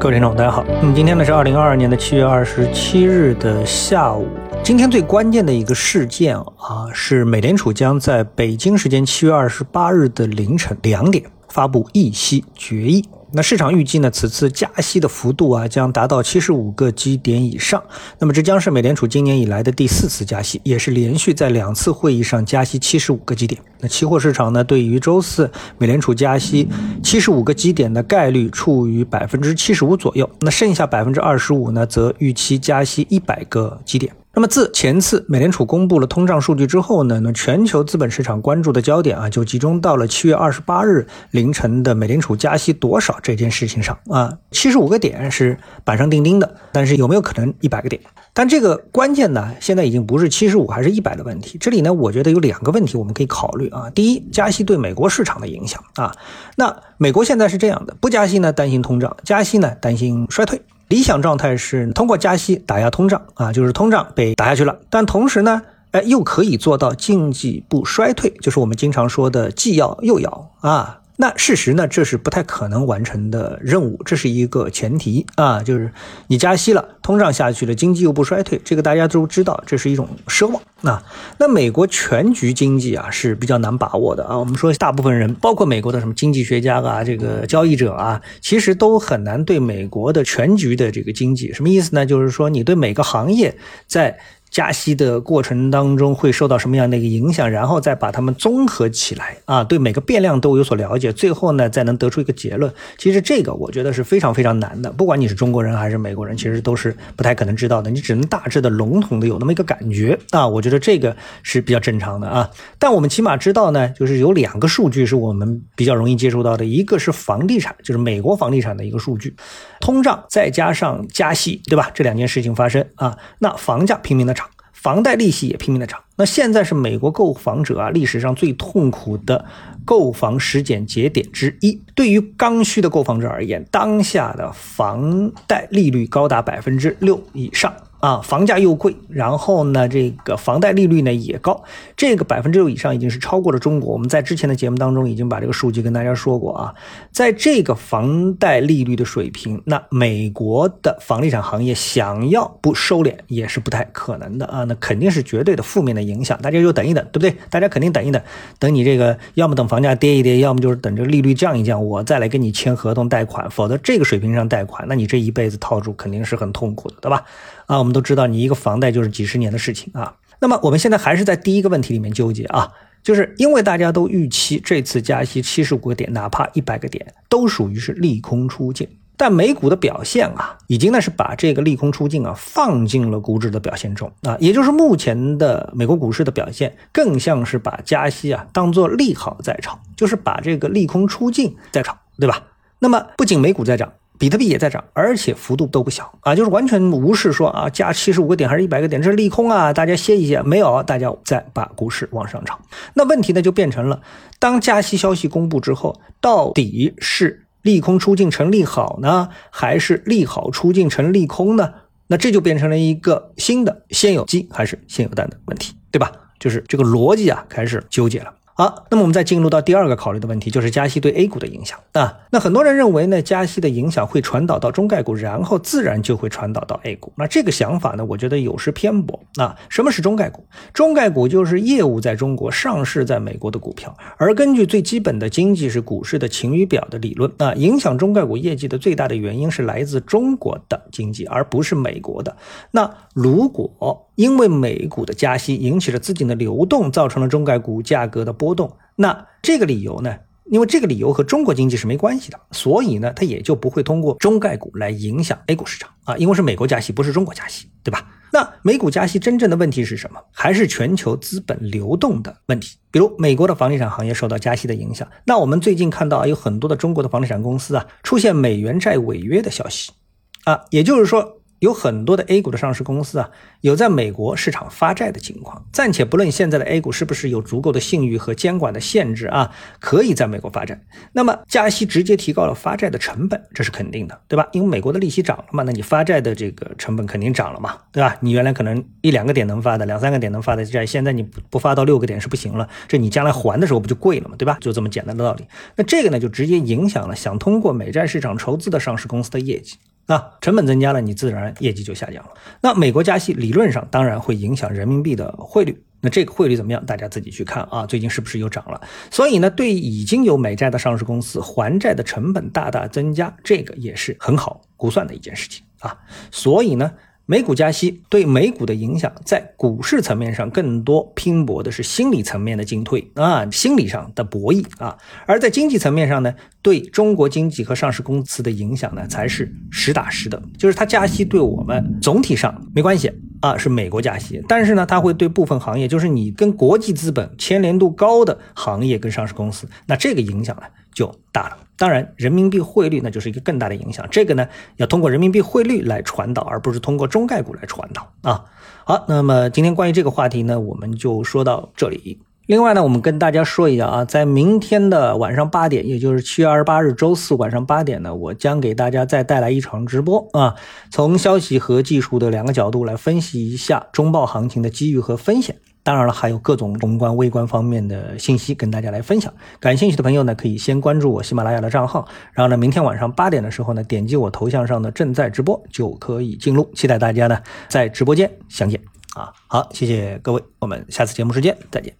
各位听众，大家好。那么今天呢是二零二二年的七月二十七日的下午。今天最关键的一个事件啊，是美联储将在北京时间七月二十八日的凌晨两点发布议息决议。那市场预计呢，此次加息的幅度啊，将达到七十五个基点以上。那么这将是美联储今年以来的第四次加息，也是连续在两次会议上加息七十五个基点。那期货市场呢，对于周四美联储加息七十五个基点的概率处于百分之七十五左右。那剩下百分之二十五呢，则预期加息一百个基点。那么自前次美联储公布了通胀数据之后呢，那全球资本市场关注的焦点啊，就集中到了七月二十八日凌晨的美联储加息多少这件事情上啊。七十五个点是板上钉钉的，但是有没有可能一百个点？但这个关键呢，现在已经不是七十五还是一百的问题。这里呢，我觉得有两个问题我们可以考虑啊。第一，加息对美国市场的影响啊。那美国现在是这样的，不加息呢担心通胀，加息呢担心衰退。理想状态是通过加息打压通胀啊，就是通胀被打下去了，但同时呢，哎，又可以做到经济不衰退，就是我们经常说的既要又要啊。那事实呢？这是不太可能完成的任务，这是一个前提啊，就是你加息了，通胀下去了，经济又不衰退，这个大家都知道，这是一种奢望啊。那美国全局经济啊是比较难把握的啊。我们说，大部分人，包括美国的什么经济学家啊，这个交易者啊，其实都很难对美国的全局的这个经济什么意思呢？就是说，你对每个行业在。加息的过程当中会受到什么样的一个影响，然后再把它们综合起来啊，对每个变量都有所了解，最后呢再能得出一个结论。其实这个我觉得是非常非常难的，不管你是中国人还是美国人，其实都是不太可能知道的。你只能大致的、笼统的有那么一个感觉啊，我觉得这个是比较正常的啊。但我们起码知道呢，就是有两个数据是我们比较容易接触到的，一个是房地产，就是美国房地产的一个数据，通胀再加上加息，对吧？这两件事情发生啊，那房价拼命的涨。房贷利息也拼命的涨，那现在是美国购房者啊历史上最痛苦的购房时间节点之一。对于刚需的购房者而言，当下的房贷利率高达百分之六以上。啊，房价又贵，然后呢，这个房贷利率呢也高，这个百分之六以上已经是超过了中国。我们在之前的节目当中已经把这个数据跟大家说过啊，在这个房贷利率的水平，那美国的房地产行业想要不收敛也是不太可能的啊，那肯定是绝对的负面的影响。大家就等一等，对不对？大家肯定等一等，等你这个要么等房价跌一跌，要么就是等这个利率降一降，我再来跟你签合同贷款，否则这个水平上贷款，那你这一辈子套住肯定是很痛苦的，对吧？啊，我们都知道，你一个房贷就是几十年的事情啊。那么我们现在还是在第一个问题里面纠结啊，就是因为大家都预期这次加息七十五个点，哪怕一百个点，都属于是利空出尽。但美股的表现啊，已经呢是把这个利空出尽啊放进了股指的表现中啊，也就是目前的美国股市的表现，更像是把加息啊当做利好在炒，就是把这个利空出尽在炒，对吧？那么不仅美股在涨。比特币也在涨，而且幅度都不小啊，就是完全无视说啊加七十五个点还是一百个点，这是利空啊，大家歇一歇。没有，大家再把股市往上炒。那问题呢就变成了，当加息消息公布之后，到底是利空出尽成利好呢，还是利好出尽成利空呢？那这就变成了一个新的先有鸡还是先有蛋的问题，对吧？就是这个逻辑啊开始纠结了。好，那么我们再进入到第二个考虑的问题，就是加息对 A 股的影响啊。那很多人认为呢，加息的影响会传导到中概股，然后自然就会传导到 A 股。那这个想法呢，我觉得有失偏颇啊。什么是中概股？中概股就是业务在中国、上市在美国的股票。而根据最基本的经济是股市的晴雨表的理论啊，影响中概股业绩的最大的原因是来自中国的经济，而不是美国的。那如果因为美股的加息引起了资金的流动，造成了中概股价格的波动。那这个理由呢？因为这个理由和中国经济是没关系的，所以呢，它也就不会通过中概股来影响 A 股市场啊。因为是美国加息，不是中国加息，对吧？那美股加息真正的问题是什么？还是全球资本流动的问题？比如美国的房地产行业受到加息的影响，那我们最近看到有很多的中国的房地产公司啊，出现美元债违约的消息啊，也就是说。有很多的 A 股的上市公司啊，有在美国市场发债的情况。暂且不论现在的 A 股是不是有足够的信誉和监管的限制啊，可以在美国发债。那么加息直接提高了发债的成本，这是肯定的，对吧？因为美国的利息涨了嘛，那你发债的这个成本肯定涨了嘛，对吧？你原来可能一两个点能发的，两三个点能发的债，现在你不不发到六个点是不行了，这你将来还的时候不就贵了嘛，对吧？就这么简单的道理。那这个呢，就直接影响了想通过美债市场筹资的上市公司的业绩。那，成本增加了，你自然业绩就下降了。那美国加息理论上当然会影响人民币的汇率，那这个汇率怎么样？大家自己去看啊，最近是不是又涨了？所以呢，对已经有美债的上市公司还债的成本大大增加，这个也是很好估算的一件事情啊。所以呢。美股加息对美股的影响，在股市层面上更多拼搏的是心理层面的进退啊，心理上的博弈啊；而在经济层面上呢，对中国经济和上市公司的影响呢，才是实打实的。就是它加息对我们总体上没关系啊，是美国加息，但是呢，它会对部分行业，就是你跟国际资本牵连度高的行业跟上市公司，那这个影响呢就大了。当然，人民币汇率那就是一个更大的影响。这个呢，要通过人民币汇率来传导，而不是通过中概股来传导啊。好，那么今天关于这个话题呢，我们就说到这里。另外呢，我们跟大家说一下啊，在明天的晚上八点，也就是七月二十八日周四晚上八点呢，我将给大家再带来一场直播啊，从消息和技术的两个角度来分析一下中报行情的机遇和风险。当然了，还有各种宏观、微观方面的信息跟大家来分享。感兴趣的朋友呢，可以先关注我喜马拉雅的账号，然后呢，明天晚上八点的时候呢，点击我头像上的正在直播就可以进入。期待大家呢在直播间相见啊！好，谢谢各位，我们下次节目时间再见。